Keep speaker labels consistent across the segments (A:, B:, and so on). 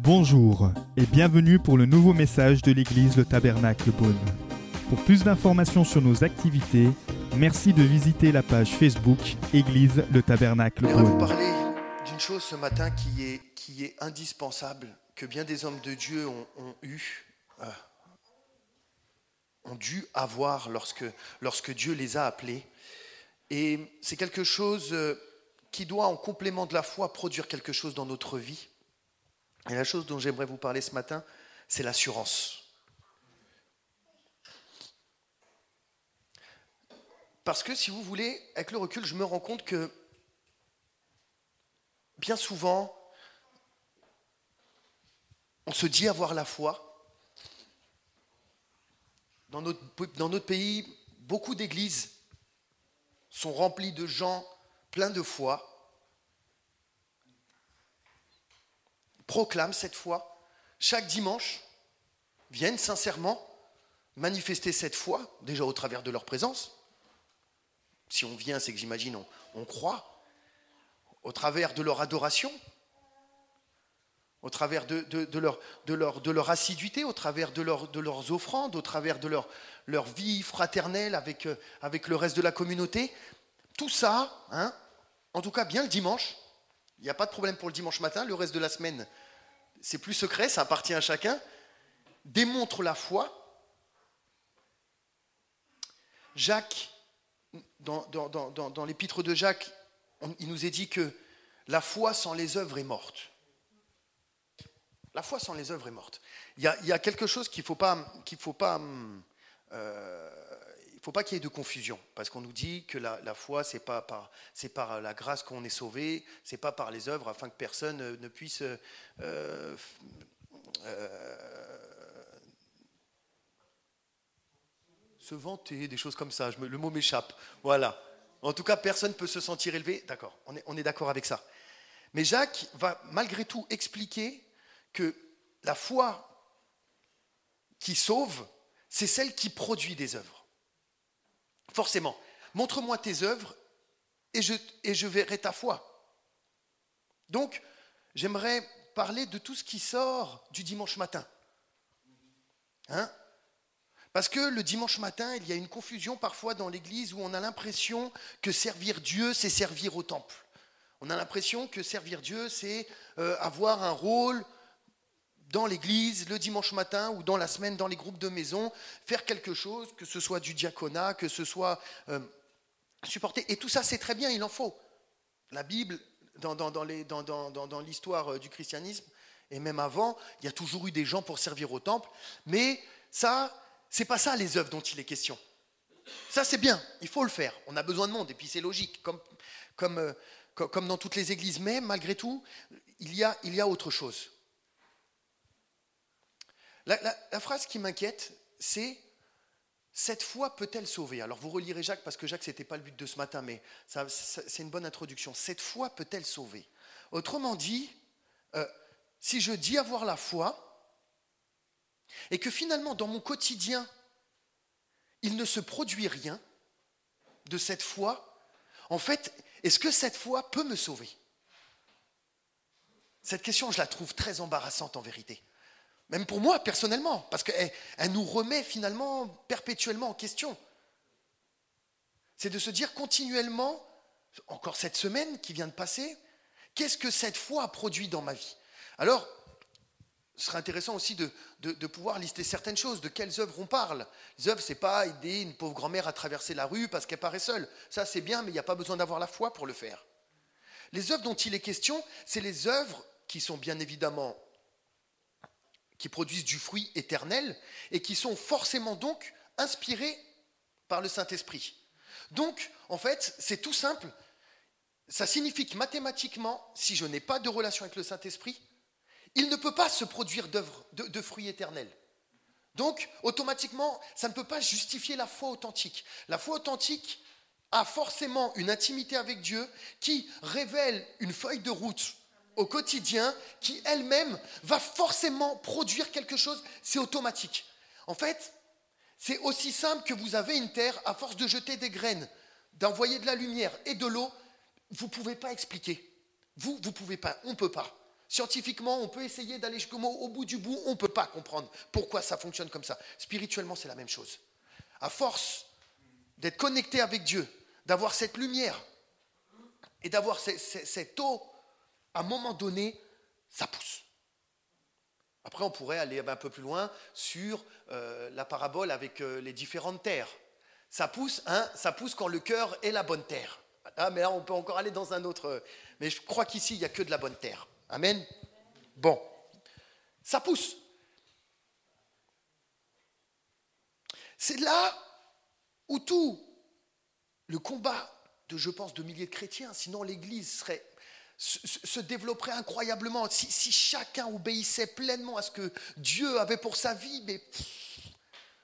A: Bonjour et bienvenue pour le nouveau message de l'église Le Tabernacle Beaune. Pour plus d'informations sur nos activités, merci de visiter la page Facebook Église Le Tabernacle
B: J'aimerais vous
A: Beaune.
B: parler d'une chose ce matin qui est, qui est indispensable, que bien des hommes de Dieu ont, ont eu, euh, ont dû avoir lorsque, lorsque Dieu les a appelés. Et c'est quelque chose euh, qui doit, en complément de la foi, produire quelque chose dans notre vie. Et la chose dont j'aimerais vous parler ce matin, c'est l'assurance. Parce que si vous voulez, avec le recul, je me rends compte que bien souvent, on se dit avoir la foi. Dans notre, dans notre pays, beaucoup d'églises sont remplies de gens pleins de foi, proclament cette foi, chaque dimanche, viennent sincèrement manifester cette foi, déjà au travers de leur présence. Si on vient, c'est que j'imagine on, on croit, au travers de leur adoration, au travers de, de- de leur, de, leur, de leur assiduité, au travers de, leur- de leurs offrandes, au travers de leur, leur vie fraternelle avec, euh, avec le reste de la communauté. Tout ça, hein, en tout cas bien le dimanche, il n'y a pas de problème pour le dimanche matin, le reste de la semaine, c'est plus secret, ça appartient à chacun, démontre la foi. Jacques, dans, l'épître de Jacques, il nous est dit que la foi sans les œuvres est morte. La foi sans les œuvres est morte. Il y a, quelque chose qu'il ne faut pas, hum, euh, faut pas qu'il y ait de confusion, parce qu'on nous dit que la, foi c'est pas par, c'est par la grâce qu'on est sauvé, c'est pas par les œuvres, afin que personne ne puisse euh, euh, se vanter, des choses comme ça. Le mot m'échappe. Voilà. En tout cas, personne ne peut se sentir élevé. D'accord, on est d'accord avec ça. Mais Jacques va malgré tout expliquer que la foi qui sauve, c'est celle qui produit des œuvres. Forcément. Montre-moi tes œuvres et je, verrai ta foi. Donc, j'aimerais parler de tout ce qui sort du dimanche matin. Hein? Parce que le dimanche matin, il y a une confusion parfois dans l'Église où on a l'impression que servir Dieu, c'est servir au temple. On a l'impression que servir Dieu, c'est euh, avoir un rôle dans l'Église le dimanche matin ou dans la semaine dans les groupes de maison, faire quelque chose, que ce soit du diaconat, que ce soit euh, supporter. Et tout ça, c'est très bien, il en faut. La Bible, dans, dans- dans l'histoire euh, du christianisme, et même avant, il y a toujours eu des gens pour servir au temple, mais ça, c'est pas ça les œuvres dont il est question. Ça, c'est bien, il faut le faire. On a besoin de monde, et puis c'est logique, comme, comme, euh, co- comme dans toutes les églises. Mais malgré tout, il y a, il y a autre chose. La, phrase qui m'inquiète, c'est Cette foi peut-elle sauver? Alors vous relirez Jacques, parce que Jacques, ce n'était pas le but de ce matin, mais c'est une bonne introduction. Cette foi peut-elle sauver? Autrement dit, euh, si je dis avoir la foi, et que finalement, dans mon quotidien, il ne se produit rien de cette foi, en fait, est-ce que cette foi peut me sauver? Cette question, je la trouve très embarrassante en vérité. Même pour moi, personnellement, parce qu'elle elle nous remet finalement perpétuellement en question. C'est de se dire continuellement, encore cette semaine qui vient de passer, qu'est-ce que cette foi a produit dans ma vie? Alors, ce serait intéressant aussi de, de- de pouvoir lister certaines choses, de quelles œuvres on parle. Les œuvres, c'est pas aider une pauvre grand-mère à traverser la rue parce qu'elle paraît seule. Ça, c'est bien, mais il n'y a pas besoin d'avoir la foi pour le faire. Les œuvres dont il est question, c'est les œuvres qui sont bien évidemment qui produisent du fruit éternel et qui sont forcément donc inspirées par le Saint-Esprit. Donc, en fait, c'est tout simple. Ça signifie que mathématiquement, si je n'ai pas de relation avec le Saint-Esprit, il ne peut pas se produire de, de fruits éternels. Donc, automatiquement, ça ne peut pas justifier la foi authentique. La foi authentique a forcément une intimité avec Dieu qui révèle une feuille de route au quotidien qui elle-même va forcément produire quelque chose, c'est automatique. En fait, c'est aussi simple que vous avez une terre, à force de jeter des graines, d'envoyer de la lumière et de l'eau, vous ne pouvez pas expliquer. Vous, vous ne pouvez pas, on ne peut pas. Scientifiquement, on peut essayer d'aller au bout du bout, on ne peut pas comprendre pourquoi ça fonctionne comme ça. Spirituellement, c'est la même chose. À force d'être connecté avec Dieu, d'avoir cette lumière et d'avoir cette eau, à un moment donné, ça pousse. Après, on pourrait aller un peu plus loin sur euh, la parabole avec euh, les différentes terres. Ça pousse, hein, ça pousse quand le cœur est la bonne terre. Ah, mais là, on peut encore aller dans un autre. Mais je crois qu'ici, il n'y a que de la bonne terre. Amen. Bon, ça pousse. C'est là où tout le combat de, je pense, de milliers de chrétiens, sinon l'Église serait, se, développerait incroyablement. Si, chacun obéissait pleinement à ce que Dieu avait pour sa vie, mais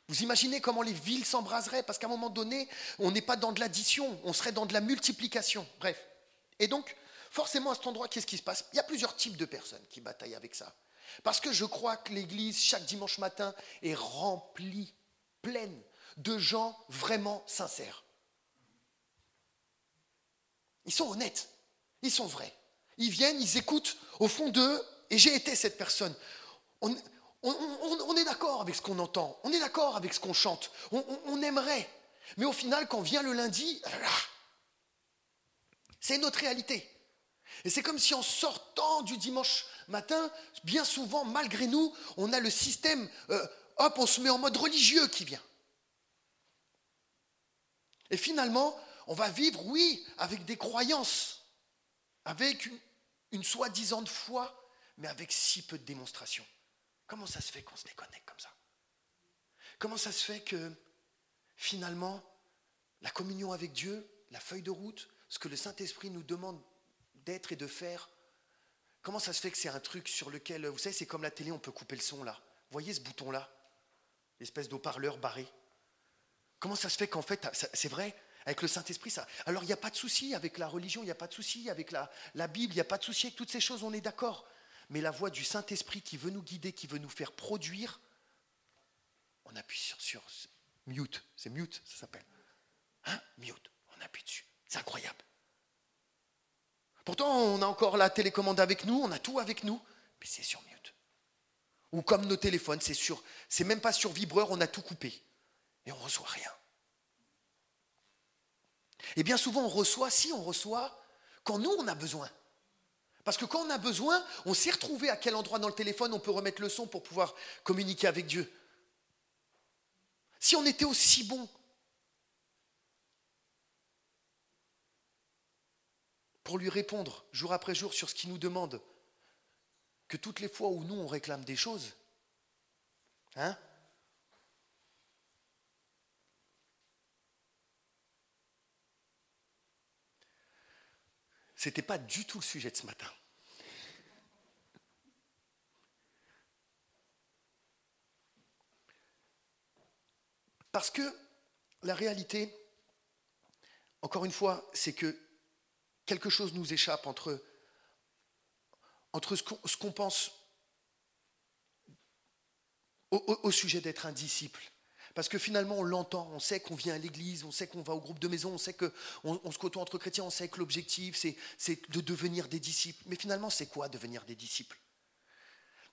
B: vous imaginez comment les villes s'embraseraient Parce qu'à un moment donné, on n'est pas dans de l'addition, on serait dans de la multiplication. Bref. Et donc, forcément, à cet endroit, qu'est-ce qui se passe? Il y a plusieurs types de personnes qui bataillent avec ça. Parce que je crois que l'Église, chaque dimanche matin, est remplie, pleine de gens vraiment sincères. Ils sont honnêtes, ils sont vrais. Ils viennent, ils écoutent au fond d'eux, et j'ai été cette personne. On, est d'accord avec ce qu'on entend, on est d'accord avec ce qu'on chante, on, aimerait. Mais au final, quand vient le lundi, c'est notre réalité. Et c'est comme si en sortant du dimanche matin, bien souvent, malgré nous, on a le système, euh, hop, on se met en mode religieux qui vient. Et finalement, on va vivre, oui, avec des croyances, avec une, une soi-disant foi, mais avec si peu de démonstration. Comment ça se fait qu'on se déconnecte comme ça? Comment ça se fait que finalement, la communion avec Dieu, la feuille de route, ce que le Saint-Esprit nous demande d'être et de faire, comment ça se fait que c'est un truc sur lequel, vous savez, c'est comme la télé, on peut couper le son là. Vous voyez ce bouton-là? L'espèce d'eau-parleur barré. Comment ça se fait qu'en fait, c'est vrai, avec le Saint-Esprit, ça. Alors il n'y a pas de souci avec la religion, il n'y a pas de souci avec la, Bible, il n'y a pas de souci avec toutes ces choses, on est d'accord. Mais la voix du Saint-Esprit qui veut nous guider, qui veut nous faire produire, on appuie sur, sur mute, c'est mute, ça s'appelle. Hein? Mute, on appuie dessus. C'est incroyable. Pourtant, on a encore la télécommande avec nous, on a tout avec nous, mais c'est sur mute. Ou comme nos téléphones, c'est sur, c'est même pas sur vibreur, on a tout coupé et on reçoit rien. Et bien souvent, on reçoit, si on reçoit, quand nous, on a besoin. Parce que quand on a besoin, on sait retrouver à quel endroit dans le téléphone on peut remettre le son pour pouvoir communiquer avec Dieu. Si on était aussi bon pour lui répondre jour après jour sur ce qu'il nous demande, que toutes les fois où nous on réclame des choses, hein, Ce n'était pas du tout le sujet de ce matin. Parce que la réalité, encore une fois, c'est que quelque chose nous échappe entre, entre ce qu'on pense au sujet d'être un disciple parce que finalement, on l'entend, on sait qu'on vient à l'église, on sait qu'on va au groupe de maison, on sait qu'on on se côtoie entre chrétiens, on sait que l'objectif, c'est de devenir des disciples. Mais finalement, c'est quoi devenir des disciples?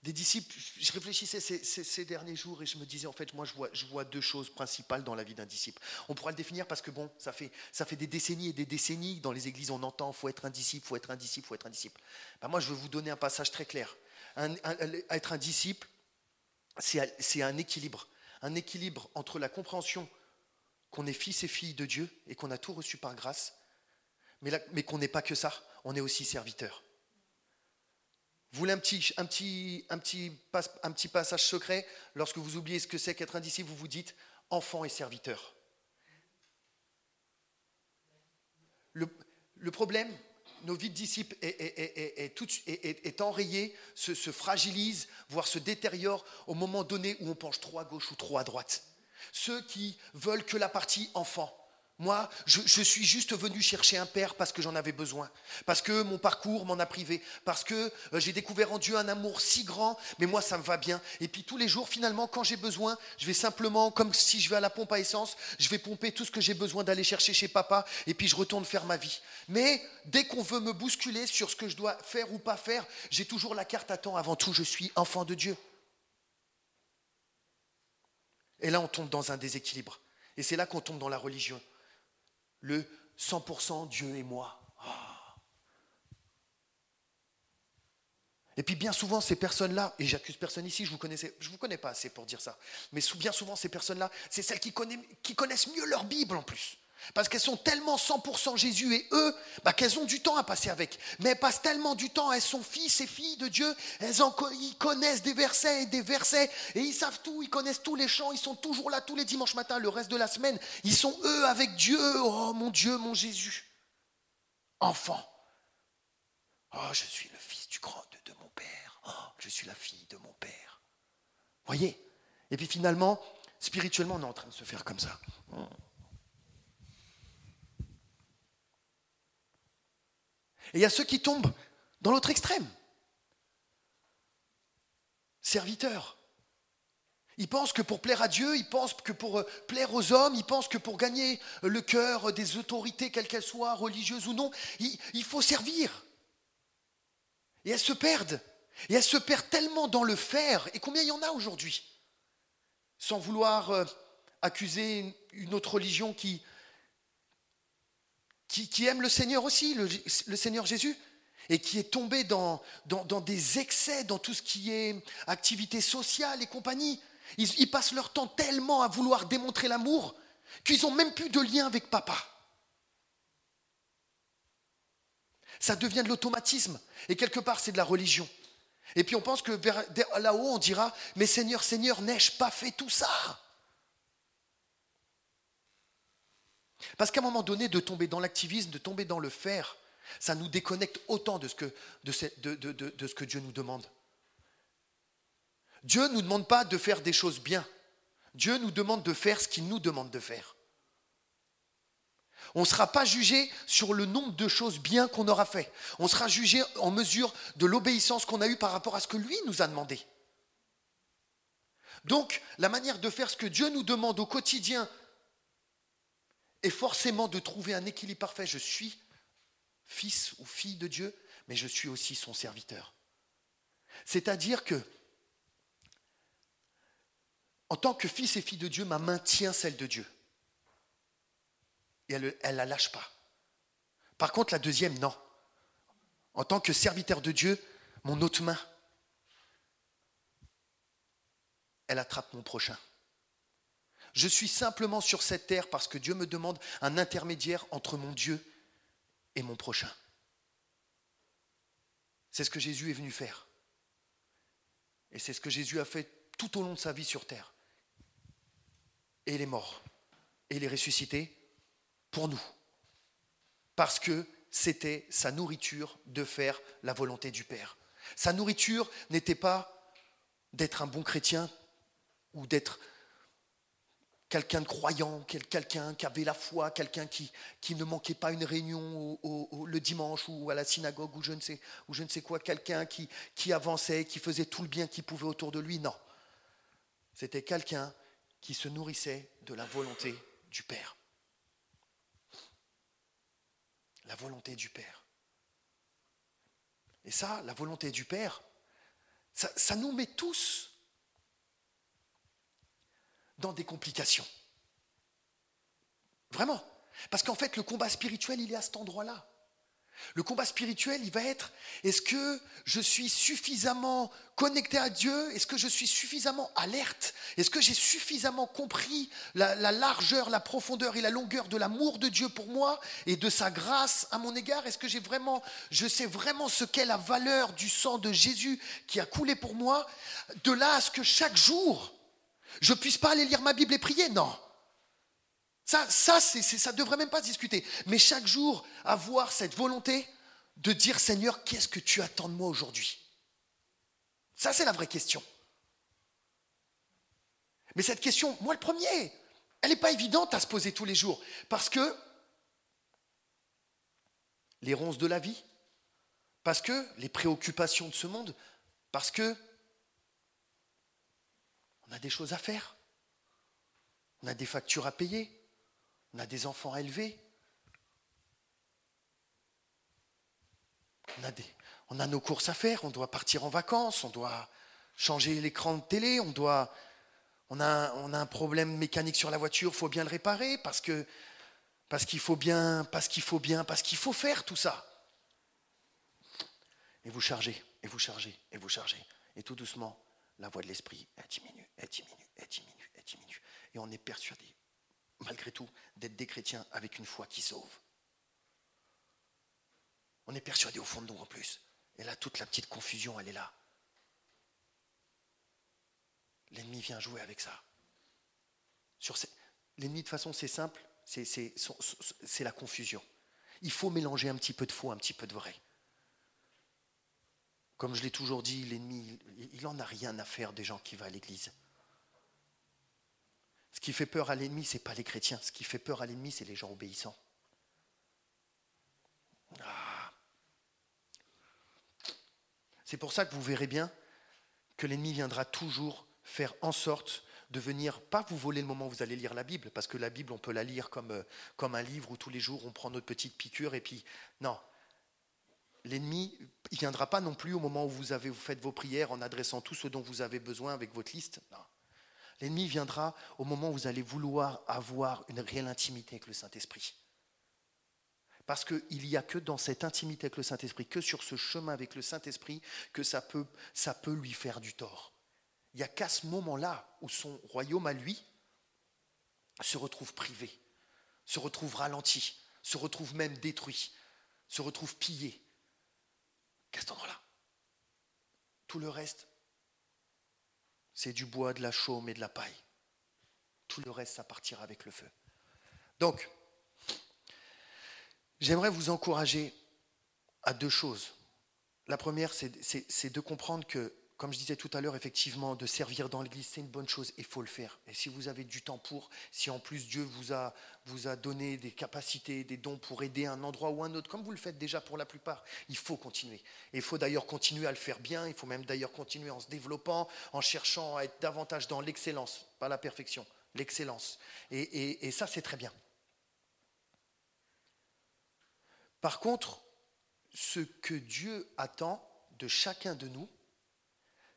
B: Des disciples, je réfléchissais ces, derniers jours et je me disais, en fait, moi, je vois, deux choses principales dans la vie d'un disciple. On pourra le définir parce que, bon, ça fait, des décennies et des décennies, dans les églises, on entend, faut être un disciple, faut être un disciple, faut être un disciple. Ben, moi, je veux vous donner un passage très clair. être un disciple, c'est un équilibre un équilibre entre la compréhension qu'on est fils et fille de Dieu et qu'on a tout reçu par grâce, mais, qu'on n'est pas que ça, on est aussi serviteur. Vous voulez un petit, passage secret Lorsque vous oubliez ce que c'est qu'être un disciple, vous vous dites enfant et serviteur. Le problème, nos vies de disciples est, enrayée, se, se, fragilise, voire se détériore au moment donné où on penche trop à gauche ou trop à droite. Ceux qui veulent que la partie enfant, Moi, je, suis juste venu chercher un père parce que j'en avais besoin, parce que mon parcours m'en a privé, parce que euh, j'ai découvert en Dieu un amour si grand, mais moi ça me va bien. Et puis tous les jours, finalement, quand j'ai besoin, je vais simplement, comme si je vais à la pompe à essence, je vais pomper tout ce que j'ai besoin d'aller chercher chez papa, et puis je retourne faire ma vie. Mais dès qu'on veut me bousculer sur ce que je dois faire ou pas faire, j'ai toujours la carte à temps. Avant tout, je suis enfant de Dieu. Et là, on tombe dans un déséquilibre. Et c'est là qu'on tombe dans la religion le 100% Dieu et moi. Et puis bien souvent, ces personnes-là, et j'accuse personne ici, je ne vous, vous connais pas assez pour dire ça, mais bien souvent, ces personnes-là, c'est celles qui connaissent mieux leur Bible en plus. Parce qu'elles sont tellement 100% Jésus et eux, bah, qu'elles ont du temps à passer avec. Mais elles passent tellement du temps, elles sont fils et filles de Dieu, elles ils connaissent des versets et des versets, et ils savent tout, ils connaissent tous les chants, ils sont toujours là tous les dimanches matins, le reste de la semaine. Ils sont eux avec Dieu. Oh mon Dieu, mon Jésus. Enfant. Oh, je suis le fils du grand de, mon Père. Oh, je suis la fille de mon Père. Voyez? Et puis finalement, spirituellement, on est en train de se faire comme ça. Et il y a ceux qui tombent dans l'autre extrême. Serviteurs. Ils pensent que pour plaire à Dieu, ils pensent que pour euh, plaire aux hommes, ils pensent que pour gagner le cœur des autorités, quelles qu'elles soient, religieuses ou non, il, faut servir. Et elles se perdent. Et elles se perdent tellement dans le faire. Et combien il y en a aujourd'hui? Sans vouloir euh, accuser une autre religion qui, qui, aime le Seigneur aussi, le, Seigneur Jésus, et qui est tombé dans, dans, des excès, dans tout ce qui est activité sociale et compagnie. Ils, passent leur temps tellement à vouloir démontrer l'amour qu'ils n'ont même plus de lien avec papa. Ça devient de l'automatisme, et quelque part c'est de la religion. Et puis on pense que là-haut on dira, mais Seigneur, Seigneur, n'ai-je pas fait tout ça? Parce qu'à un moment donné, de tomber dans l'activisme, de tomber dans le faire, ça nous déconnecte autant de ce que, de ce que Dieu nous demande. Dieu ne nous demande pas de faire des choses bien. Dieu nous demande de faire ce qu'il nous demande de faire. On ne sera pas jugé sur le nombre de choses bien qu'on aura fait. On sera jugé en mesure de l'obéissance qu'on a eue par rapport à ce que lui nous a demandé. Donc, la manière de faire ce que Dieu nous demande au quotidien forcément de trouver un équilibre parfait. Je suis fils ou fille de Dieu, mais je suis aussi son serviteur. C'est-à-dire que, en tant que fils et fille de Dieu, ma main tient celle de Dieu. Et elle ne la lâche pas. Par contre, la deuxième, non. En tant que serviteur de Dieu, mon autre main, elle attrape mon prochain. Je suis simplement sur cette terre parce que Dieu me demande un intermédiaire entre mon Dieu et mon prochain. C'est ce que Jésus est venu faire. Et c'est ce que Jésus a fait tout au long de sa vie sur terre. Et il est mort. Et il est ressuscité pour nous. Parce que c'était sa nourriture de faire la volonté du Père. Sa nourriture n'était pas d'être un bon chrétien ou d'être quelqu'un de croyant, quelqu'un qui avait la foi, quelqu'un qui, ne manquait pas une réunion le dimanche ou à la synagogue ou je ne sais, quoi, quelqu'un qui, avançait, qui faisait tout le bien qu'il pouvait autour de lui. Non. C'était quelqu'un qui se nourrissait de la volonté du Père. La volonté du Père. Et ça, la volonté du Père, ça nous met tous dans des complications. Vraiment. Parce qu'en fait, le combat spirituel, il est à cet endroit-là. Le combat spirituel, il va être, est-ce que je suis suffisamment connecté à Dieu? Est-ce que je suis suffisamment alerte? Est-ce que j'ai suffisamment compris la, la, largeur, la profondeur et la longueur de l'amour de Dieu pour moi et de sa grâce à mon égard? Est-ce que j'ai vraiment, je sais vraiment ce qu'est la valeur du sang de Jésus qui a coulé pour moi? De là à ce que chaque jour, je ne puisse pas aller lire ma Bible et prier Non. Ça, ça, ça ne devrait même pas se discuter. Mais chaque jour, avoir cette volonté de dire Seigneur, qu'est-ce que tu attends de moi aujourd'hui? Ça, c'est la vraie question. Mais cette question, moi le premier, Elle n'est pas évidente à se poser tous les jours. Parce que les ronces de la vie, parce que les préoccupations de ce monde, parce que on a des choses à faire, on a des factures à payer, on a des enfants à élever, on a, nos courses à faire, on doit partir en vacances, on doit changer l'écran de télé, on doit, a, on a un problème mécanique sur la voiture, il faut bien le réparer parce que parce qu'il faut bien, parce qu'il faut bien, parce qu'il faut faire tout ça. Et vous chargez, et vous chargez, et vous chargez. Et tout doucement, la voix de l'esprit, elle diminue, elle diminue, elle diminue, elle diminue. Et on est persuadé, malgré tout, d'être des chrétiens avec une foi qui sauve. On est persuadé au fond de nous en plus. Et là, toute la petite confusion, elle est là. L'ennemi vient jouer avec ça. L'ennemi, de façon, c'est simple, c'est la confusion. Il faut mélanger un petit peu de faux, un petit peu de vrai. Comme je l'ai toujours dit, l'ennemi, il n'en a rien à faire des gens qui vont à l'église. Ce qui fait peur à l'ennemi, ce n'est pas les chrétiens. Ce qui fait peur à l'ennemi, c'est les gens obéissants. Ah. C'est pour ça que vous verrez bien que l'ennemi viendra toujours faire en sorte de venir, pas vous voler le moment où vous allez lire la Bible, parce que la Bible, on peut la lire comme, euh, comme un livre où tous les jours on prend notre petite piqûre et puis, non. L'ennemi, ne viendra pas non plus au moment où vous, avez, vous faites vos prières en adressant tout ce dont vous avez besoin avec votre liste. L'ennemi viendra au moment où vous allez vouloir avoir une réelle intimité avec le Saint-Esprit. Parce qu'il n'y a que dans cette intimité avec le Saint-Esprit, que sur ce chemin avec le Saint-Esprit, que ça peut lui faire du tort il n'y a qu'à ce moment-là où son royaume à lui se retrouve privé, se retrouve ralenti, se retrouve même détruit, se retrouve pillé. Qu'à cet endroit-là Tout le reste, c'est du bois, de la chaume et de la paille. Tout le reste, ça partira avec le feu. Donc, j'aimerais vous encourager à deux choses. La première, c'est de comprendre que comme je disais tout à l'heure, effectivement, de servir dans l'Église, c'est une bonne chose, il faut le faire. Et si vous avez du temps pour, si en plus Dieu vous a, vous a donné des capacités, des dons pour aider un endroit ou un autre, comme vous le faites déjà pour la plupart, il faut continuer. Il faut d'ailleurs continuer à le faire bien, il faut même d'ailleurs continuer en se développant, en cherchant à être davantage dans l'excellence, pas la perfection, l'excellence. Et, et ça, c'est très bien. Par contre, ce que Dieu attend de chacun de nous,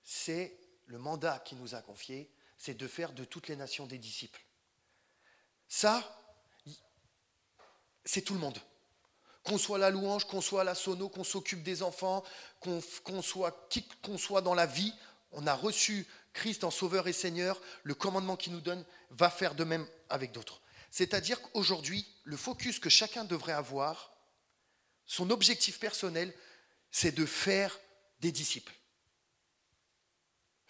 B: c'est le mandat qu'il nous a confié, c'est de faire de toutes les nations des disciples. Ça, c'est tout le monde. Qu'on soit la louange, qu'on soit la sono, qu'on s'occupe des enfants, qu'on soit qui qu'on soit dans la vie, on a reçu Christ en Sauveur et Seigneur, le commandement qu'il nous donne va faire de même avec d'autres. C'est-à-dire qu'aujourd'hui, le focus que chacun devrait avoir, son objectif personnel, c'est de faire des disciples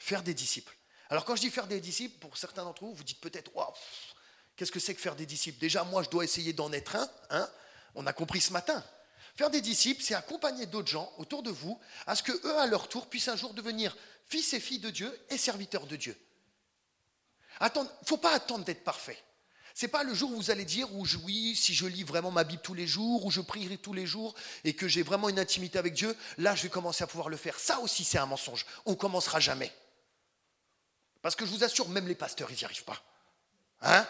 B: faire des disciples. Alors quand je dis faire des disciples, pour certains d'entre vous, vous dites peut-être, waouh, qu'est-ce que c'est que faire des disciples? Déjà, moi, je dois essayer d'en être un. Hein On a compris ce matin. Faire des disciples, c'est accompagner d'autres gens autour de vous à ce que eux, à leur tour, puissent un jour devenir fils et filles de Dieu et serviteurs de Dieu. Il ne faut pas attendre d'être parfait. C'est pas le jour où vous allez dire où oui, si je lis vraiment ma Bible tous les jours, où je prierai tous les jours et que j'ai vraiment une intimité avec Dieu, là je vais commencer à pouvoir le faire. Ça aussi c'est un mensonge. On commencera jamais. Parce que je vous assure, même les pasteurs, ils n'y arrivent pas. Hein?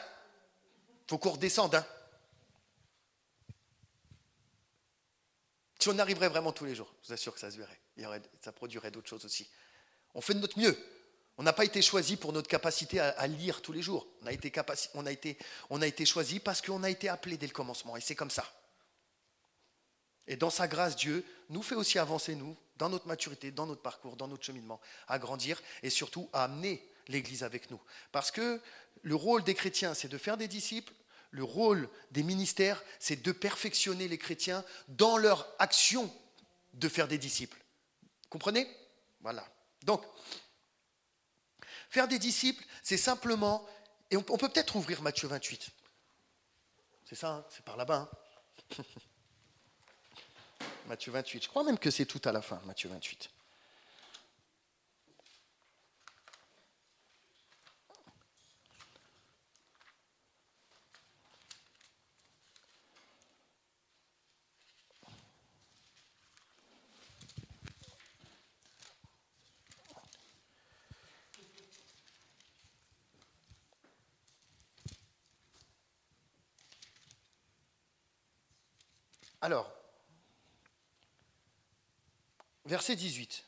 B: Faut qu'on redescende. Hein si on arriverait vraiment tous les jours, je vous assure que ça se verrait. Ça produirait d'autres choses aussi. On fait de notre mieux. On n'a pas été choisi pour notre capacité à, lire tous les jours. On a été, on on a été choisi parce qu'on a été appelé dès le commencement. Et c'est comme ça. Et dans sa grâce, Dieu nous fait aussi avancer, nous, dans notre maturité, dans notre parcours, dans notre cheminement, à grandir et surtout à amener l'Église avec nous. Parce que le rôle des chrétiens, c'est de faire des disciples. Le rôle des ministères, c'est de perfectionner les chrétiens dans leur action de faire des disciples. Comprenez? Voilà. Donc, faire des disciples, c'est simplement, et on, peut peut-être ouvrir Matthieu 28. C'est ça, hein, c'est par là-bas. Hein. Matthieu 28. Je crois même que c'est tout à la fin, Matthieu 28. Alors, verset 18.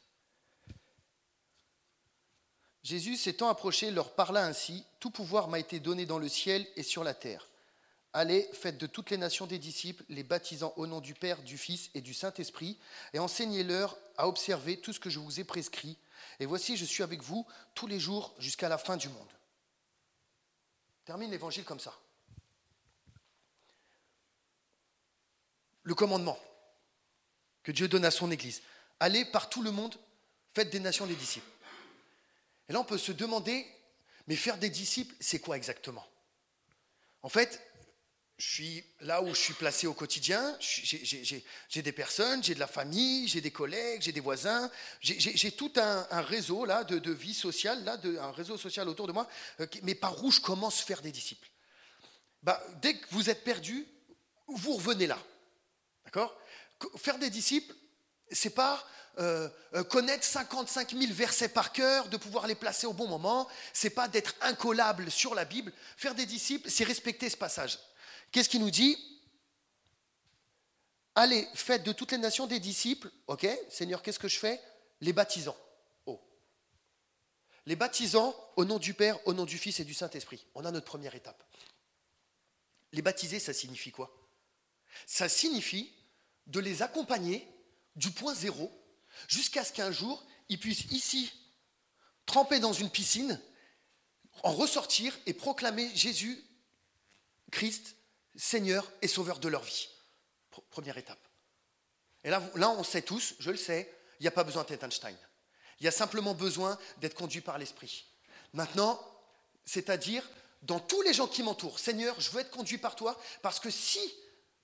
B: Jésus s'étant approché leur parla ainsi, Tout pouvoir m'a été donné dans le ciel et sur la terre. Allez, faites de toutes les nations des disciples, les baptisant au nom du Père, du Fils et du Saint-Esprit, et enseignez-leur à observer tout ce que je vous ai prescrit. Et voici, je suis avec vous tous les jours jusqu'à la fin du monde. Termine l'évangile comme ça. Le commandement que Dieu donne à son Église. Allez par tout le monde, faites des nations des disciples. Et là, on peut se demander, mais faire des disciples, c'est quoi exactement? En fait, je suis là où je suis placé au quotidien, j'ai des personnes, j'ai de la famille, j'ai des collègues, j'ai des voisins, j'ai tout un, réseau là de, vie sociale, là, un réseau social autour de moi, euh, mais par où je commence à faire des disciples? Bah, Dès que vous êtes perdu, vous revenez là. D'accord? Faire des disciples, c'est pas euh, euh, connaître 55 000 versets par cœur, de pouvoir les placer au bon moment, c'est pas d'être incollable sur la Bible. Faire des disciples, c'est respecter ce passage. Qu'est-ce qu'il nous dit? Allez, faites de toutes les nations des disciples. Ok, Seigneur, qu'est-ce que je fais? Les baptisants. Oh. Les baptisants au nom du Père, au nom du Fils et du Saint-Esprit. On a notre première étape. Les baptiser, ça signifie quoi? Ça signifie de les accompagner du point zéro jusqu'à ce qu'un jour, ils puissent ici tremper dans une piscine, en ressortir et proclamer Jésus, Christ, Seigneur et Sauveur de leur vie. Première étape. Et là, là on sait tous, je le sais, il n'y a pas besoin d'être Einstein. Il y a simplement besoin d'être conduit par l'Esprit. Maintenant, c'est-à-dire, dans tous les gens qui m'entourent, Seigneur, je veux être conduit par toi, parce que si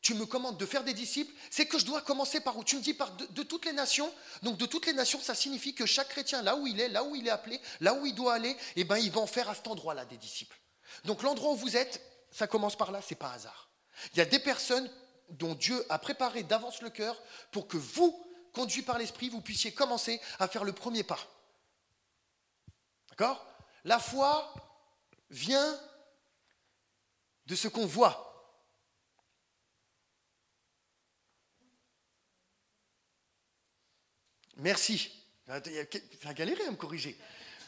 B: tu me commandes de faire des disciples, c'est que je dois commencer par où Tu me dis par de, toutes les nations. Donc de toutes les nations, ça signifie que chaque chrétien, là où il est, là où il est appelé, là où il doit aller, eh ben, il va en faire à cet endroit-là des disciples. Donc l'endroit où vous êtes, ça commence par là, c'est pas hasard. Il y a des personnes dont Dieu a préparé d'avance le cœur pour que vous, conduits par l'Esprit, vous puissiez commencer à faire le premier pas. D'accord? La foi vient de ce qu'on voit. Merci. Ça a galéré à me corriger.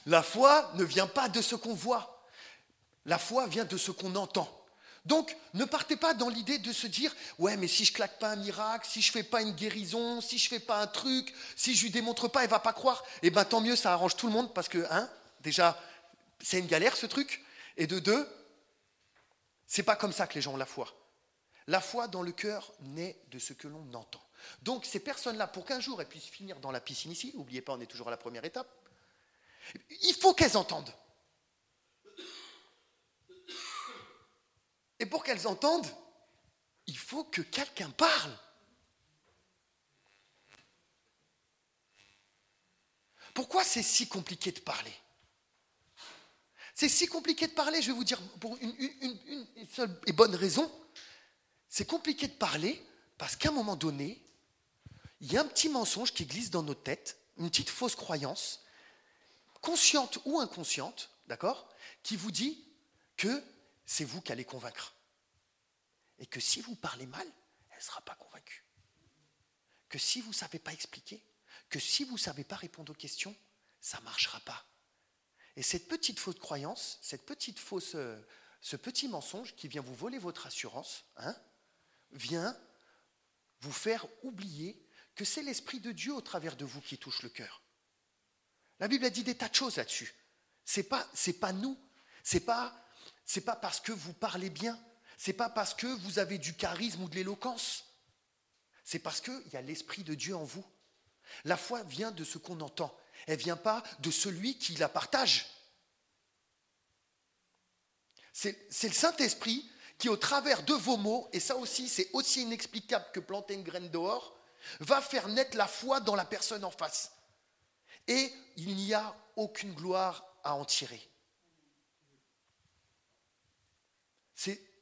B: La foi ne vient pas de ce qu'on voit. La foi vient de ce qu'on entend. Donc, ne partez pas dans l'idée de se dire Ouais, mais si je claque pas un miracle, si je fais pas une guérison, si je fais pas un truc, si je lui démontre pas, elle va pas croire. Eh bien, tant mieux, ça arrange tout le monde parce que, hein, déjà, c'est une galère ce truc. Et de deux, c'est pas comme ça que les gens ont la foi. La foi dans le cœur naît de ce que l'on entend. Donc ces personnes-là, pour qu'un jour elles puissent finir dans la piscine ici, n'oubliez pas, on est toujours à la première étape, il faut qu'elles entendent. Et pour qu'elles entendent, il faut que quelqu'un parle. Pourquoi c'est si compliqué de parler? C'est si compliqué de parler, je vais vous dire pour une, une seule et bonne raison. C'est compliqué de parler parce qu'à un moment donné, il y a un petit mensonge qui glisse dans notre tête, une petite fausse croyance, consciente ou inconsciente, d'accord, qui vous dit que c'est vous qui allez convaincre. Et que si vous parlez mal, elle ne sera pas convaincue. Que si vous ne savez pas expliquer, que si vous ne savez pas répondre aux questions, ça ne marchera pas. Et cette petite fausse croyance, cette petite fausse, euh, ce petit mensonge qui vient vous voler votre assurance, hein, vient vous faire oublier c'est l'Esprit de Dieu au travers de vous qui touche le cœur. La Bible a dit des tas de choses là-dessus. C'est pas, c'est pas nous. C'est pas, c'est pas parce que vous parlez bien. C'est pas parce que vous avez du charisme ou de l'éloquence. C'est parce qu'il y a l'Esprit de Dieu en vous. La foi vient de ce qu'on entend. Elle vient pas de celui qui la partage. C'est, c'est le Saint-Esprit qui, au travers de vos mots, et ça aussi, c'est aussi inexplicable que planter une graine dehors, va faire naître la foi dans la personne en face. Et il n'y a aucune gloire à en tirer.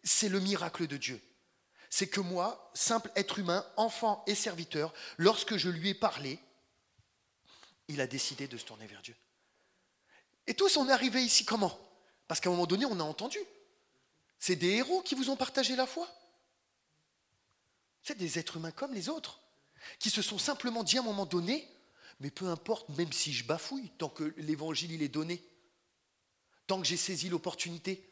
B: C'est le miracle de Dieu. C'est que moi, simple être humain, enfant et serviteur, lorsque je lui ai parlé, il a décidé de se tourner vers Dieu. Et tous, on est arrivés ici comment? Parce qu'à un moment donné, on a entendu. C'est des héros qui vous ont partagé la foi. C'est des êtres humains comme les autres, qui se sont simplement dit à un moment donné, mais peu importe, même si je bafouille, tant que l'évangile il est donné, tant que j'ai saisi l'opportunité,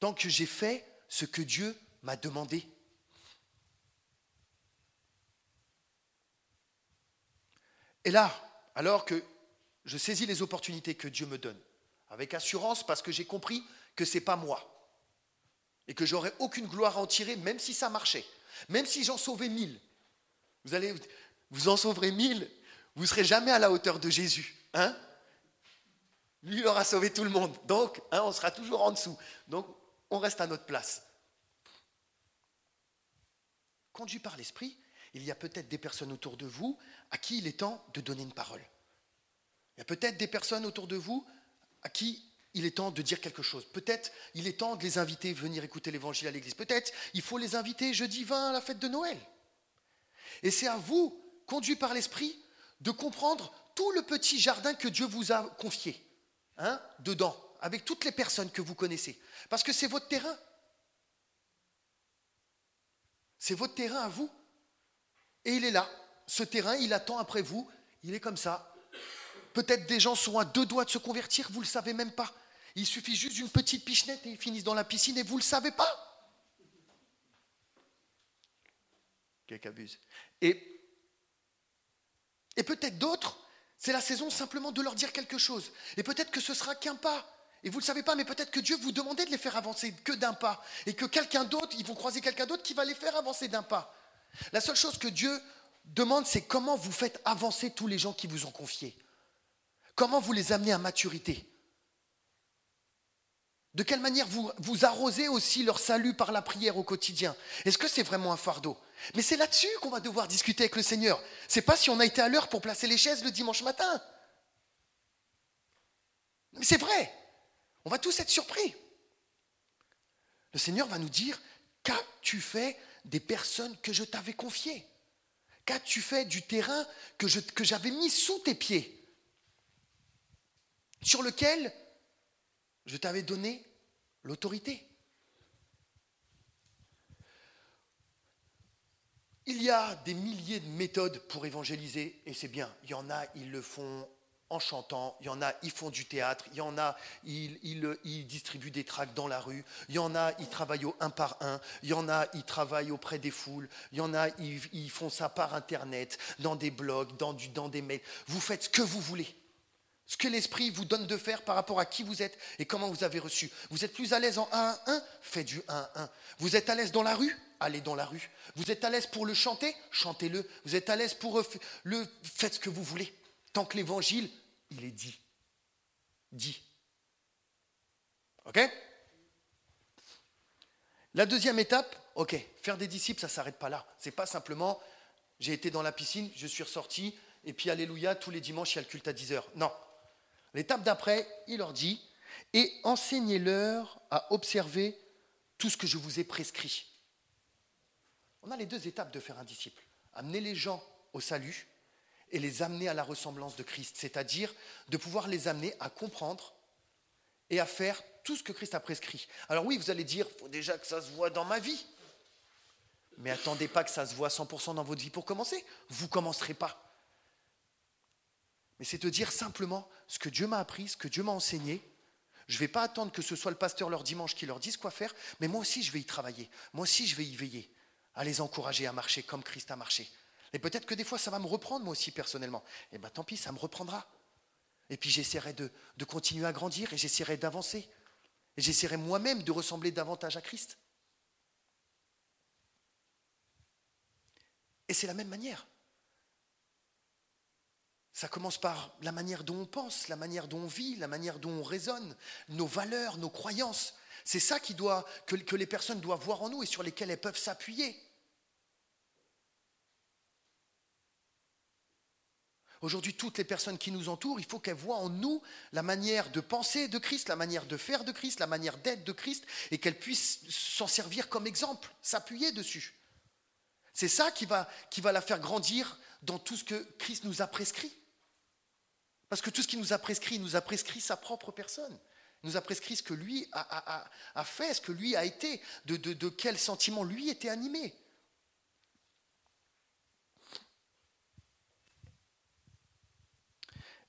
B: tant que j'ai fait ce que Dieu m'a demandé. Et là, alors que je saisis les opportunités que Dieu me donne, avec assurance parce que j'ai compris que ce n'est pas moi, et que j'aurais aucune gloire à en tirer, même si ça marchait, même si j'en sauvais mille. Vous en sauverez mille, vous ne serez jamais à la hauteur de Jésus. Hein Lui, aura sauvé tout le monde. Donc, hein, on sera toujours en dessous. Donc, on reste à notre place. Conduit par l'Esprit, il y a peut-être des personnes autour de vous à qui il est temps de donner une parole. Il y a peut-être des personnes autour de vous à qui il est temps de dire quelque chose. Peut-être il est temps de les inviter à venir écouter l'évangile à l'église. Peut-être il faut les inviter jeudi 20 à la fête de Noël. Et c'est à vous, conduit par l'Esprit, de comprendre tout le petit jardin que Dieu vous a confié, hein, dedans, avec toutes les personnes que vous connaissez. Parce que c'est votre terrain. C'est votre terrain à vous. Et il est là. Ce terrain, il attend après vous. Il est comme ça. Peut-être des gens sont à deux doigts de se convertir, vous ne le savez même pas. Il suffit juste d'une petite pichenette et ils finissent dans la piscine et vous ne le savez pas. Quelqu'un abuse. Et, et peut-être d'autres, c'est la saison simplement de leur dire quelque chose. Et peut-être que ce sera qu'un pas. Et vous ne le savez pas, mais peut-être que Dieu vous demandait de les faire avancer que d'un pas. Et que quelqu'un d'autre, ils vont croiser quelqu'un d'autre qui va les faire avancer d'un pas. La seule chose que Dieu demande, c'est comment vous faites avancer tous les gens qui vous ont confié. Comment vous les amenez à maturité De quelle manière vous, vous arrosez aussi leur salut par la prière au quotidien Est-ce que c'est vraiment un fardeau? Mais c'est là-dessus qu'on va devoir discuter avec le Seigneur. C'est pas si on a été à l'heure pour placer les chaises le dimanche matin. Mais c'est vrai. On va tous être surpris. Le Seigneur va nous dire, qu'as-tu fait des personnes que je t'avais confiées? Qu'as-tu fait du terrain que, que j'avais mis sous tes pieds? Sur lequel je t'avais donné l'autorité Il y a des milliers de méthodes pour évangéliser, et c'est bien. Il y en a, ils le font en chantant, il y en a, ils font du théâtre, il y en a, ils, distribuent des tracts dans la rue, il y en a, ils travaillent au un par un, il y en a, ils travaillent auprès des foules, il y en a, ils, font ça par Internet, dans des blogs, dans des mails. Vous faites ce que vous voulez. Ce que l'Esprit vous donne de faire par rapport à qui vous êtes et comment vous avez reçu. Vous êtes plus à l'aise en 1 à 1, faites du 1 à 1. Vous êtes à l'aise dans la rue? Allez dans la rue. Vous êtes à l'aise pour le chanter? Chantez-le. Vous êtes à l'aise pour le... Faites ce que vous voulez. Tant que l'évangile, il est dit. Dit. OK? La deuxième étape, OK, faire des disciples, ça ne s'arrête pas là. C'est pas simplement j'ai été dans la piscine, je suis ressorti, et puis alléluia, tous les dimanches, il y a le culte à 10 heures. Non. L'étape d'après, il leur dit et enseignez-leur à observer tout ce que je vous ai prescrit. On a les deux étapes de faire un disciple. Amener les gens au salut et les amener à la ressemblance de Christ, c'est-à-dire de pouvoir les amener à comprendre et à faire tout ce que Christ a prescrit. Alors oui, vous allez dire, il faut déjà que ça se voit dans ma vie. Mais attendez pas que ça se voit 100% dans votre vie pour commencer. Vous commencerez pas. Mais c'est de dire simplement ce que Dieu m'a appris, ce que Dieu m'a enseigné. Je ne vais pas attendre que ce soit le pasteur leur dimanche qui leur dise quoi faire, mais moi aussi je vais y travailler. Moi aussi je vais y veiller, à les encourager à marcher comme Christ a marché. Et peut-être que des fois, ça va me reprendre moi aussi personnellement. Eh bien tant pis, ça me reprendra. Et puis j'essaierai de, de continuer à grandir et j'essaierai d'avancer. Et j'essaierai moi-même de ressembler davantage à Christ. Et c'est la même manière. Ça commence par la manière dont on pense, la manière dont on vit, la manière dont on raisonne, nos valeurs, nos croyances. C'est ça qui doit, que, les personnes doivent voir en nous et sur lesquelles elles peuvent s'appuyer. Aujourd'hui, toutes les personnes qui nous entourent, il faut qu'elles voient en nous la manière de penser de Christ, la manière de faire de Christ, la manière d'être de Christ, et qu'elles puissent s'en servir comme exemple, s'appuyer dessus. C'est ça qui va, qui va la faire grandir dans tout ce que Christ nous a prescrit. Parce que tout ce qu'il nous a prescrit, il nous a prescrit sa propre personne. Il nous a prescrit ce que lui a, fait, ce que lui a été, de, de quel sentiment lui était animé.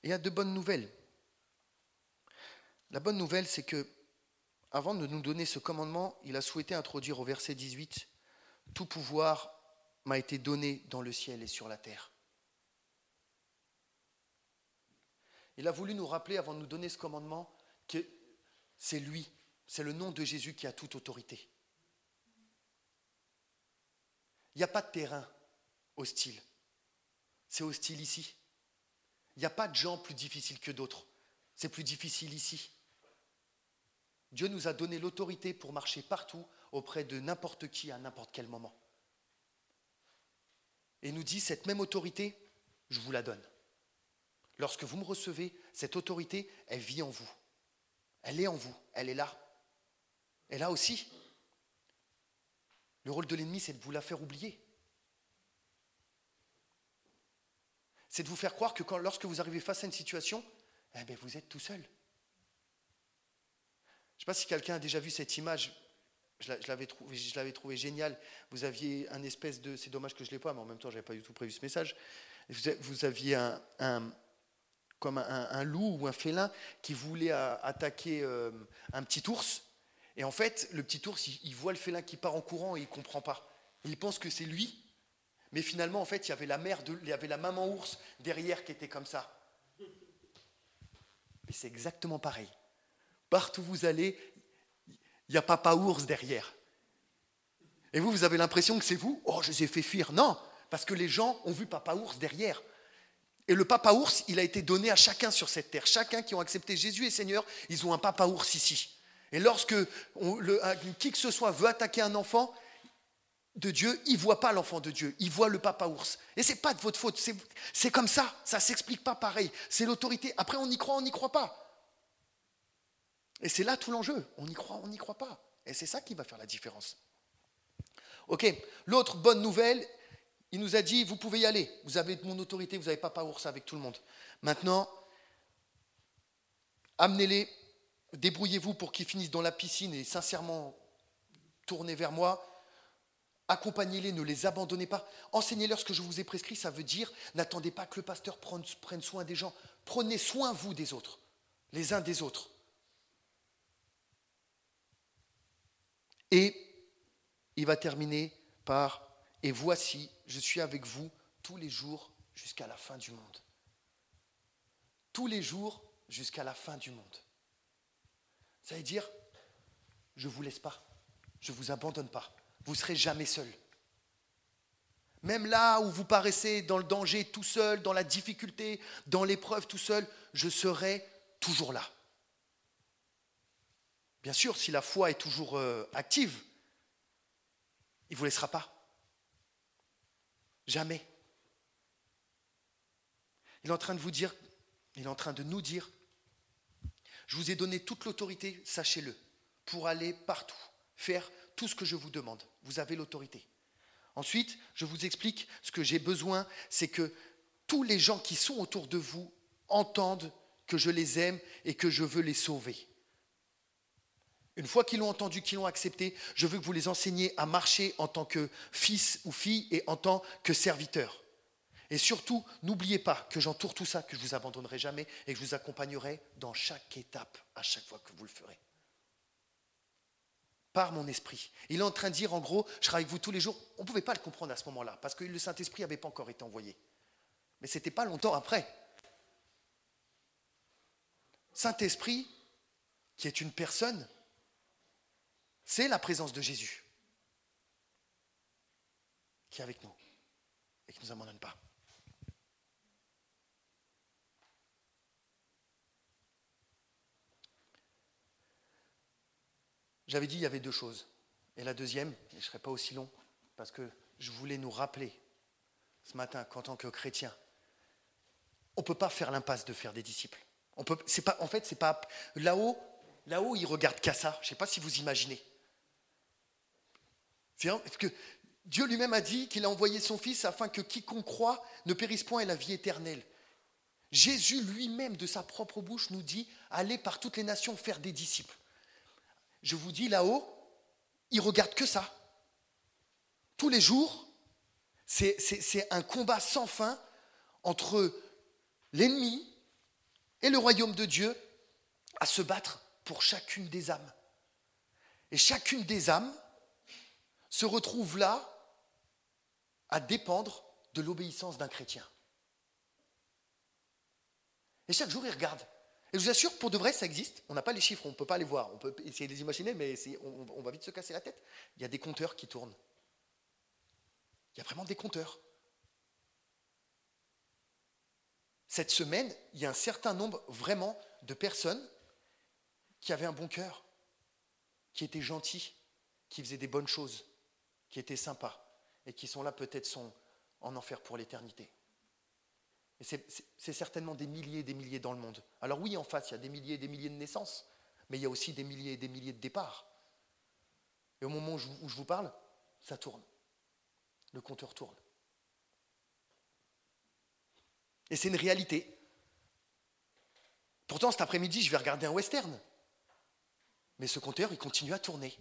B: Et il y a de bonnes nouvelles. La bonne nouvelle, c'est que, avant de nous donner ce commandement, il a souhaité introduire au verset 18 Tout pouvoir m'a été donné dans le ciel et sur la terre. Il a voulu nous rappeler, avant de nous donner ce commandement, que c'est lui, c'est le nom de Jésus qui a toute autorité. Il n'y a pas de terrain hostile. C'est hostile ici. Il n'y a pas de gens plus difficiles que d'autres. C'est plus difficile ici. Dieu nous a donné l'autorité pour marcher partout auprès de n'importe qui à n'importe quel moment. Et nous dit, cette même autorité, je vous la donne. Lorsque vous me recevez, cette autorité, elle vit en vous. Elle est en vous, elle est là. Et là aussi, le rôle de l'ennemi, c'est de vous la faire oublier. C'est de vous faire croire que lorsque vous arrivez face à une situation, eh bien, vous êtes tout seul. Je ne sais pas si quelqu'un a déjà vu cette image. Je l'avais trouvé, je trouvé génial. Vous aviez un espèce de. C'est dommage que je ne l'ai pas, mais en même temps, je n'avais pas du tout prévu ce message. Vous aviez un, comme un, loup ou un félin qui voulait attaquer euh, un petit ours. Et en fait, le petit ours, il, voit le félin qui part en courant et il comprend pas. Il pense que c'est lui, mais finalement, en fait, il y avait la mère, de, il y avait la maman ours derrière qui était comme ça. Et c'est exactement pareil. Partout où vous allez, il y a papa ours derrière. Et vous, vous avez l'impression que c'est vous? Oh, je les ai fait fuir. Non, parce que les gens ont vu papa ours derrière. Et le papa ours, il a été donné à chacun sur cette terre. Chacun qui ont accepté Jésus et Seigneur, ils ont un papa ours ici. Et lorsque qui que ce soit veut attaquer un enfant de Dieu, il ne voit pas l'enfant de Dieu, il voit le papa ours. Et ce n'est pas de votre faute, c'est comme ça, ça ne s'explique pas pareil. C'est l'autorité. Après, on y croit, on n'y croit pas. Et c'est là tout l'enjeu. On y croit, on n'y croit pas. Et c'est ça qui va faire la différence. Ok, l'autre bonne nouvelle, il nous a dit, vous pouvez y aller, vous avez mon autorité, vous n'avez papa ours avec tout le monde. Maintenant, amenez-les débrouillez-vous pour qu'ils finissent dans la piscine et sincèrement tournez vers moi. Accompagnez-les, ne les abandonnez pas. Enseignez-leur ce que je vous ai prescrit. Ça veut dire, n'attendez pas que le pasteur prenne soin des gens. Prenez soin, vous, des autres, les uns des autres. Et il va terminer par, et voici, je suis avec vous tous les jours jusqu'à la fin du monde. Tous les jours jusqu'à la fin du monde. Ça veut dire, je ne vous laisse pas, je ne vous abandonne pas, vous ne serez jamais seul. Même là où vous paraissez dans le danger tout seul, dans la difficulté, dans l'épreuve tout seul, je serai toujours là. Bien sûr, si la foi est toujours euh, active, il ne vous laissera pas. Jamais. Il est en train de vous dire, il est en train de nous dire, je vous ai donné toute l'autorité, sachez-le, pour aller partout, faire tout ce que je vous demande. Vous avez l'autorité. Ensuite, je vous explique ce que j'ai besoin, c'est que tous les gens qui sont autour de vous entendent que je les aime et que je veux les sauver. Une fois qu'ils l'ont entendu, qu'ils l'ont accepté, je veux que vous les enseigniez à marcher en tant que fils ou fille et en tant que serviteur. Et surtout, n'oubliez pas que j'entoure tout ça, que je ne vous abandonnerai jamais et que je vous accompagnerai dans chaque étape, à chaque fois que vous le ferez. Par mon esprit. Il est en train de dire, en gros, je serai avec vous tous les jours. On ne pouvait pas le comprendre à ce moment-là, parce que le Saint-Esprit n'avait pas encore été envoyé. Mais ce n'était pas longtemps après. Saint-Esprit, qui est une personne, c'est la présence de Jésus qui est avec nous et qui ne nous abandonne pas. J'avais dit il y avait deux choses. Et la deuxième, et je ne serai pas aussi long, parce que je voulais nous rappeler ce matin qu'en tant que chrétien, on ne peut pas faire l'impasse de faire des disciples. On pas, en fait, c'est pas là-haut. Là-haut, ils regardent qu'à ça. Je ne sais pas si vous imaginez. Parce que Dieu lui-même a dit qu'il a envoyé son Fils afin que quiconque croit ne périsse point et la vie éternelle. Jésus lui-même, de sa propre bouche, nous dit allez par toutes les nations faire des disciples. Je vous dis là-haut, ils regardent que ça. Tous les jours, c'est un combat sans fin entre l'ennemi et le royaume de Dieu à se battre pour chacune des âmes. Et chacune des âmes se retrouve là à dépendre de l'obéissance d'un chrétien. Et chaque jour, il regarde. Et je vous assure, pour de vrai, ça existe. On n'a pas les chiffres, on ne peut pas les voir. On peut essayer de les imaginer, mais on, on va vite se casser la tête. Il y a des compteurs qui tournent. Il y a vraiment des compteurs. Cette semaine, il y a un certain nombre vraiment de personnes qui avaient un bon cœur, qui étaient gentils, qui faisaient des bonnes choses, qui étaient sympas, et qui sont là peut-être sont en enfer pour l'éternité. Et c'est certainement des milliers et des milliers dans le monde. Alors oui, en face, il y a des milliers et des milliers de naissances, mais il y a aussi des milliers et des milliers de départs. Et au moment où je vous parle, ça tourne. Le compteur tourne. Et c'est une réalité. Pourtant, cet après-midi, je vais regarder un western. Mais ce compteur, il continue à tourner.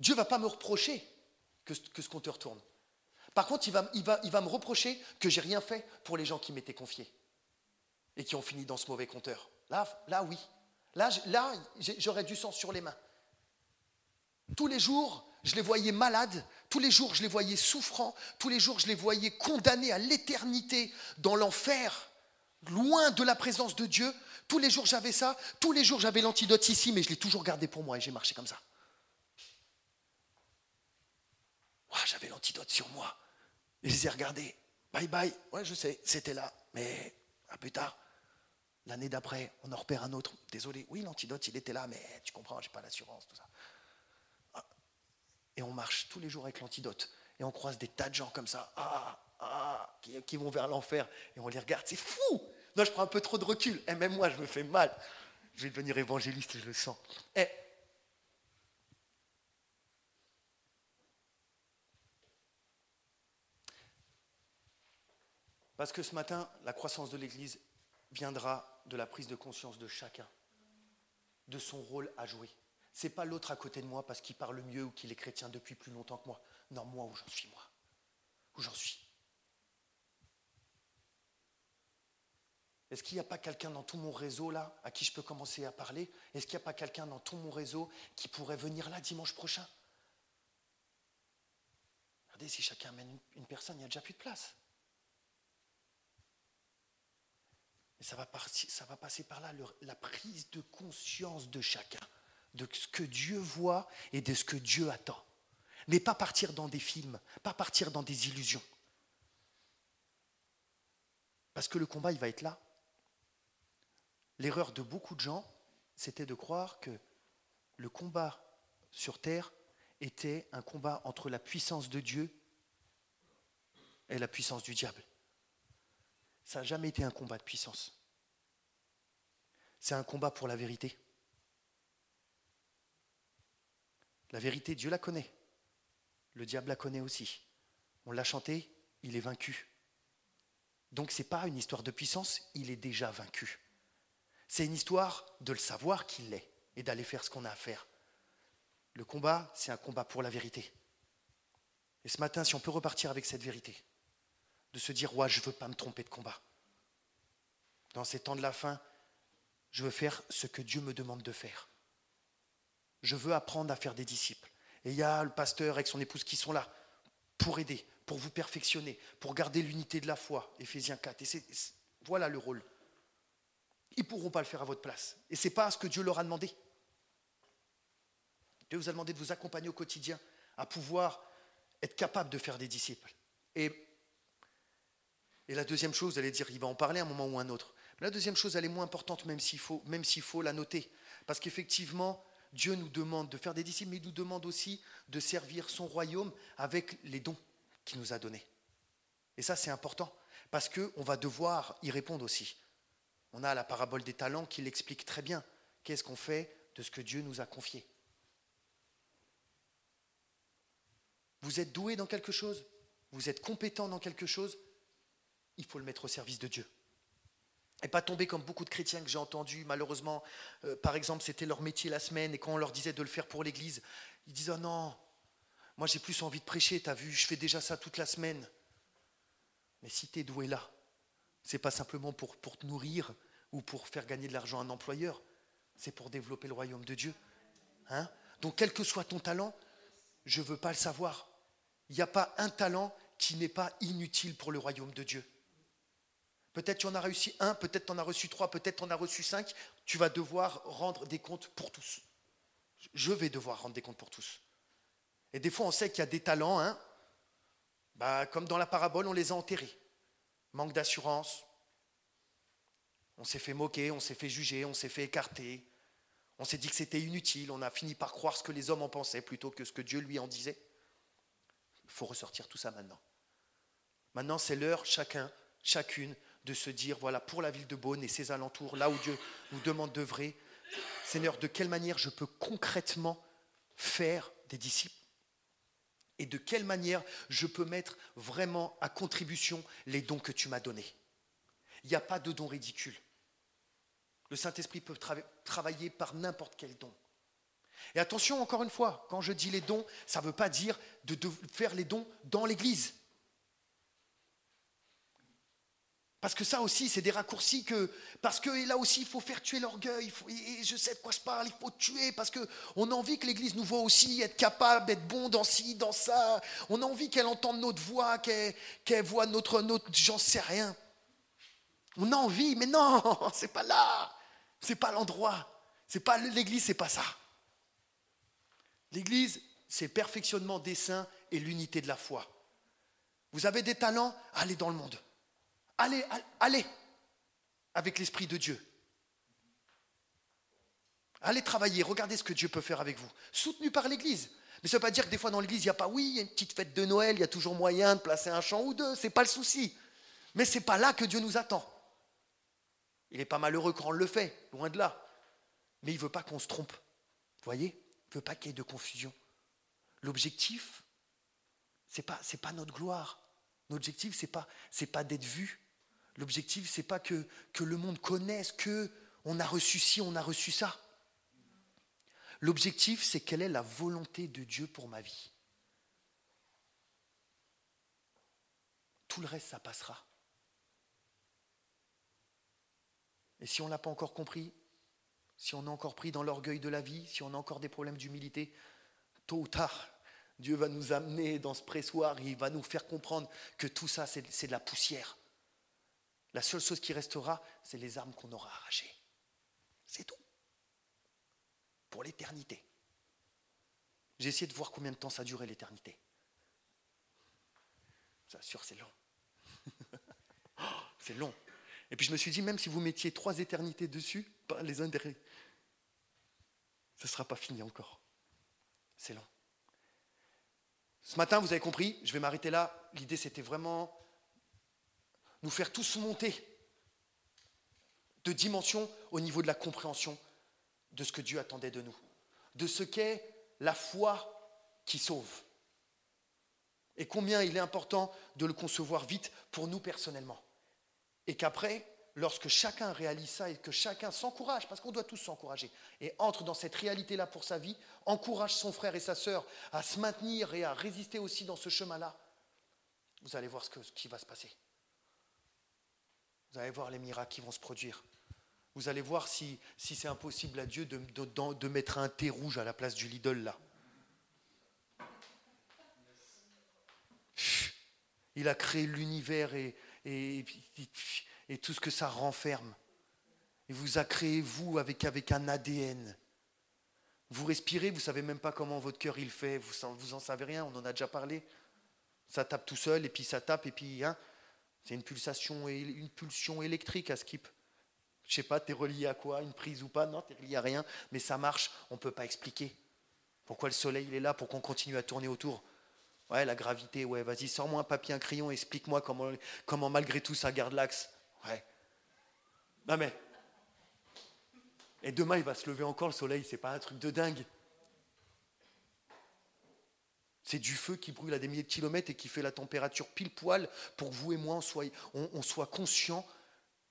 B: Dieu ne va pas me reprocher que, ce compteur tourne. Par contre, il va me reprocher que j'ai rien fait pour les gens qui m'étaient confiés et qui ont fini dans ce mauvais compteur. Là, là oui. Là, là j'aurais du sang sur les mains. Tous les jours, je les voyais malades, tous les jours, je les voyais souffrants, tous les jours, je les voyais condamnés à l'éternité dans l'enfer, loin de la présence de Dieu. Tous les jours, j'avais ça. Tous les jours, j'avais l'antidote ici, mais je l'ai toujours gardé pour moi et j'ai marché comme ça. J'avais l'antidote sur moi. Et je les ai regardés. Bye bye. Ouais, je sais, c'était là. Mais un plus tard, l'année d'après, on en repère un autre. Désolé. Oui, l'antidote, il était là, mais tu comprends, j'ai pas l'assurance, tout ça. Ah. Et on marche tous les jours avec l'antidote. Et on croise des tas de gens comme ça, ah, ah, qui, vont vers l'enfer. Et on les regarde. C'est fou. Non, je prends un peu trop de recul. Et même moi, je me fais mal. Je vais devenir évangéliste, je le sens. Et Parce que ce matin, la croissance de l'Église viendra de la prise de conscience de chacun, de son rôle à jouer. Ce n'est pas l'autre à côté de moi parce qu'il parle mieux ou qu'il est chrétien depuis plus longtemps que moi. Non, moi où j'en suis, moi. Où j'en suis. Est-ce qu'il n'y a pas quelqu'un dans tout mon réseau là à qui je peux commencer à parler? Est-ce qu'il n'y a pas quelqu'un dans tout mon réseau qui pourrait venir là dimanche prochain? Regardez, si chacun amène une personne, il n'y a déjà plus de place. Mais ça va, ça va passer par là, la prise de conscience de chacun, de ce que Dieu voit et de ce que Dieu attend. Mais pas partir dans des films, pas partir dans des illusions. Parce que le combat, il va être là. L'erreur de beaucoup de gens, c'était de croire que le combat sur terre était un combat entre la puissance de Dieu et la puissance du diable. Ça n'a jamais été un combat de puissance. C'est un combat pour la vérité. La vérité, Dieu la connaît. Le diable la connaît aussi. On l'a chanté, il est vaincu. Donc ce n'est pas une histoire de puissance, il est déjà vaincu. C'est une histoire de le savoir qu'il l'est et d'aller faire ce qu'on a à faire. Le combat, c'est un combat pour la vérité. Et ce matin, si on peut repartir avec cette vérité, de se dire, ouais, je ne veux pas me tromper de combat. Dans ces temps de la fin, je veux faire ce que Dieu me demande de faire. Je veux apprendre à faire des disciples. Et il y a le pasteur avec son épouse qui sont là pour aider, pour vous perfectionner, pour garder l'unité de la foi, Éphésiens 4. Et voilà le rôle. Ils ne pourront pas le faire à votre place. Et ce n'est pas ce que Dieu leur a demandé. Dieu vous a demandé de vous accompagner au quotidien, à pouvoir être capable de faire des disciples. Et la deuxième chose, vous allez dire, il va en parler un moment ou un autre. la deuxième chose, elle est moins importante, même s'il faut, même s'il faut la noter. Parce qu'effectivement, Dieu nous demande de faire des disciples, mais il nous demande aussi de servir son royaume avec les dons qu'il nous a donnés. Et ça, c'est important, parce qu'on va devoir y répondre aussi. On a la parabole des talents qui l'explique très bien. Qu'est-ce qu'on fait de ce que Dieu nous a confié? Vous êtes doué dans quelque chose? Vous êtes compétent dans quelque chose? Il faut le mettre au service de Dieu. Et pas tomber comme beaucoup de chrétiens que j'ai entendus, malheureusement, euh, par exemple, c'était leur métier la semaine, et quand on leur disait de le faire pour l'Église, ils disaient oh non, moi j'ai plus envie de prêcher, t'as vu, je fais déjà ça toute la semaine. Mais si tu es doué là, c'est pas simplement pour, pour te nourrir ou pour faire gagner de l'argent à un employeur, c'est pour développer le royaume de Dieu. Hein? Donc quel que soit ton talent, je ne veux pas le savoir. Il n'y a pas un talent qui n'est pas inutile pour le royaume de Dieu. Peut-être tu en as réussi un, peut-être tu en as reçu trois, peut-être tu en as reçu cinq. Tu vas devoir rendre des comptes pour tous. Je vais devoir rendre des comptes pour tous. Et des fois, on sait qu'il y a des talents, hein, bah, comme dans la parabole, on les a enterrés. Manque d'assurance, on s'est fait moquer, on s'est fait juger, on s'est fait écarter, on s'est dit que c'était inutile, on a fini par croire ce que les hommes en pensaient plutôt que ce que Dieu lui en disait. Il faut ressortir tout ça maintenant. Maintenant, c'est l'heure, chacun, chacune, de se dire, voilà, pour la ville de Beaune et ses alentours, là où Dieu nous demande d'œuvrer, Seigneur, de quelle manière je peux concrètement faire des disciples et de quelle manière je peux mettre vraiment à contribution les dons que tu m'as donnés. Il n'y a pas de dons ridicules. Le Saint-Esprit peut travailler par n'importe quel don. Et attention, encore une fois, quand je dis les dons, ça ne veut pas dire de, faire les dons dans l'Église. Parce que ça aussi, c'est des raccourcis que. Parce que là aussi, il faut faire tuer l'orgueil. Je sais de quoi je parle, il faut tuer. Parce qu'on a envie que l'Église nous voit aussi être capable d'être bon dans ci, dans ça. On a envie qu'elle entende notre voix, qu'elle voit notre. notre J'en sais rien. On a envie, mais non, c'est pas là. C'est pas l'endroit. C'est pas l'Église, c'est pas ça. L'Église, c'est perfectionnement des saints et l'unité de la foi. Vous avez des talents, allez dans le monde. Allez, allez, avec l'Esprit de Dieu. Allez travailler, regardez ce que Dieu peut faire avec vous. Soutenu par l'Église. Mais ça ne veut pas dire que des fois dans l'Église, il n'y a pas, oui, il y a une petite fête de Noël, il y a toujours moyen de placer un chant ou deux, ce n'est pas le souci. Mais ce n'est pas là que Dieu nous attend. Il n'est pas malheureux quand on le fait, loin de là. Mais il ne veut pas qu'on se trompe. Vous voyez? Il ne veut pas qu'il y ait de confusion. L'objectif, ce n'est pas, notre gloire. L'objectif, ce n'est pas d'être vu. L'objectif, ce n'est pas que, que le monde connaisse que on a reçu ci, on a reçu ça. L'objectif, c'est quelle est la volonté de Dieu pour ma vie. Tout le reste, ça passera. Et si on ne l'a pas encore compris, si on est encore pris dans l'orgueil de la vie, si on a encore des problèmes d'humilité, tôt ou tard, Dieu va nous amener dans ce pressoir, il va nous faire comprendre que tout ça, c'est de la poussière. La seule chose qui restera, c'est les armes qu'on aura arrachées. C'est tout. Pour l'éternité. J'ai essayé de voir combien de temps ça durait l'éternité. Ça sûr, c'est long. c'est long. Et puis je me suis dit, même si vous mettiez trois éternités dessus, pas les derrière, ce ne sera pas fini encore. C'est long. Ce matin, vous avez compris, je vais m'arrêter là. L'idée, c'était vraiment nous faire tous monter de dimension au niveau de la compréhension de ce que Dieu attendait de nous, de ce qu'est la foi qui sauve. Et combien il est important de le concevoir vite pour nous personnellement. Et qu'après, lorsque chacun réalise ça et que chacun s'encourage, parce qu'on doit tous s'encourager, et entre dans cette réalité-là pour sa vie, encourage son frère et sa sœur à se maintenir et à résister aussi dans ce chemin-là, vous allez voir ce, qui va se passer. Vous allez voir les miracles qui vont se produire. Vous allez voir si, si c'est impossible à Dieu de, de, mettre un thé rouge à la place du Lidl là. Il a créé l'univers et, et, et tout ce que ça renferme. Il vous a créé, vous, avec, avec un ADN. Vous respirez, vous ne savez même pas comment votre cœur il fait, vous n'en vous savez rien, on en a déjà parlé. Ça tape tout seul, et puis ça tape, et puis hein, c'est une pulsation, une pulsion électrique à skip. Je sais pas, tu es relié à quoi, une prise ou pas Non, tu relié à rien, mais ça marche, on ne peut pas expliquer. Pourquoi le soleil il est là Pour qu'on continue à tourner autour Ouais, la gravité, ouais, vas-y, sors-moi un papier, un crayon, explique-moi comment, comment malgré tout ça garde l'axe. Ouais. Non mais. Et demain, il va se lever encore le soleil, c'est pas un truc de dingue. C'est du feu qui brûle à des milliers de kilomètres et qui fait la température pile poil pour que vous et moi, on soit, on, soit conscients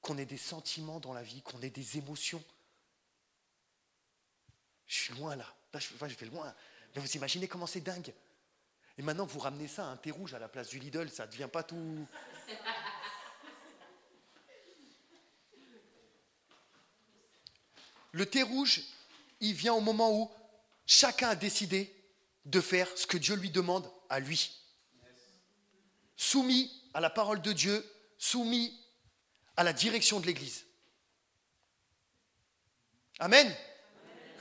B: qu'on ait des sentiments dans la vie, qu'on ait des émotions. Je suis loin là. Là, je, enfin, je vais loin. Mais vous imaginez comment c'est dingue. Et maintenant, vous ramenez ça à un thé rouge à la place du Lidl, ça ne devient pas tout. Le thé rouge, il vient au moment où chacun a décidé de faire ce que Dieu lui demande à lui. Soumis à la parole de Dieu, soumis à la direction de l'Église. Amen.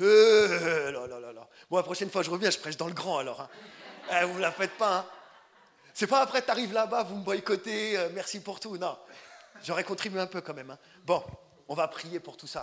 B: Euh, Bon, la prochaine fois je reviens, je prêche dans le grand alors. Hein. Eh, vous ne la faites pas. Hein. C'est pas après, tu arrives là-bas, vous me boycottez, euh, merci pour tout. Non, j'aurais contribué un peu quand même. Hein. Bon, on va prier pour tout ça.